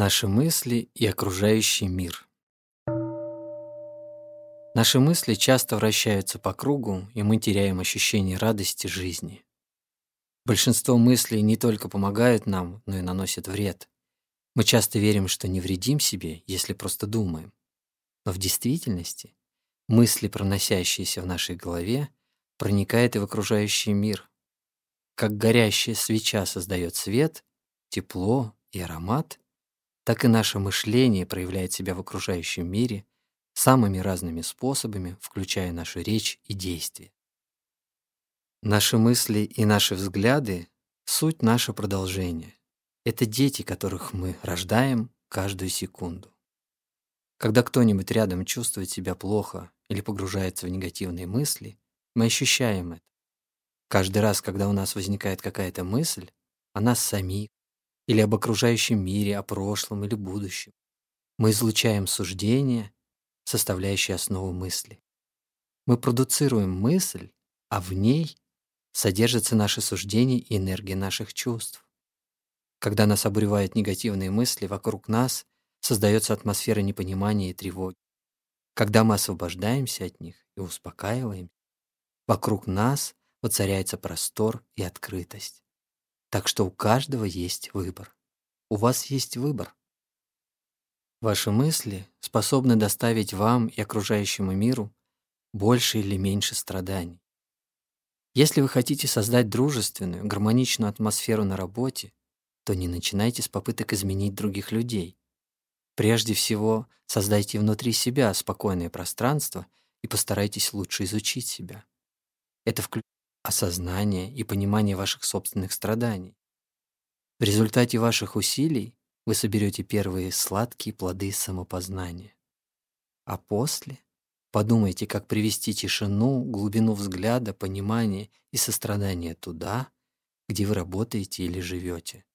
Наши мысли и окружающий мир. Наши мысли часто вращаются по кругу, и мы теряем ощущение радости жизни. Большинство мыслей не только помогают нам, но и наносят вред. Мы часто верим, что не вредим себе, если просто думаем. Но в действительности мысли, проносящиеся в нашей голове, проникают и в окружающий мир. Как горящая свеча создает свет, тепло и аромат, так и наше мышление проявляет себя в окружающем мире самыми разными способами, включая нашу речь и действия. Наши мысли и наши взгляды — суть наше продолжение. Это дети, которых мы рождаем каждую секунду. Когда кто-нибудь рядом чувствует себя плохо или погружается в негативные мысли, мы ощущаем это. Каждый раз, когда у нас возникает какая-то мысль о нас самих, или об окружающем мире, о прошлом или будущем. Мы излучаем суждения, составляющие основу мысли. Мы продуцируем мысль, а в ней содержатся наши суждения и энергия наших чувств. Когда нас обуревают негативные мысли, вокруг нас создается атмосфера непонимания и тревоги. Когда мы освобождаемся от них и успокаиваем, вокруг нас воцаряется простор и открытость. Так что у каждого есть выбор. У вас есть выбор. Ваши мысли способны доставить вам и окружающему миру больше или меньше страданий. Если вы хотите создать дружественную, гармоничную атмосферу на работе, то не начинайте с попыток изменить других людей. Прежде всего, создайте внутри себя спокойное пространство и постарайтесь лучше изучить себя. Это включает осознание и понимание ваших собственных страданий. В результате ваших усилий вы соберете первые сладкие плоды самопознания. А после подумайте, как привести тишину, глубину взгляда, понимания и сострадания туда, где вы работаете или живете.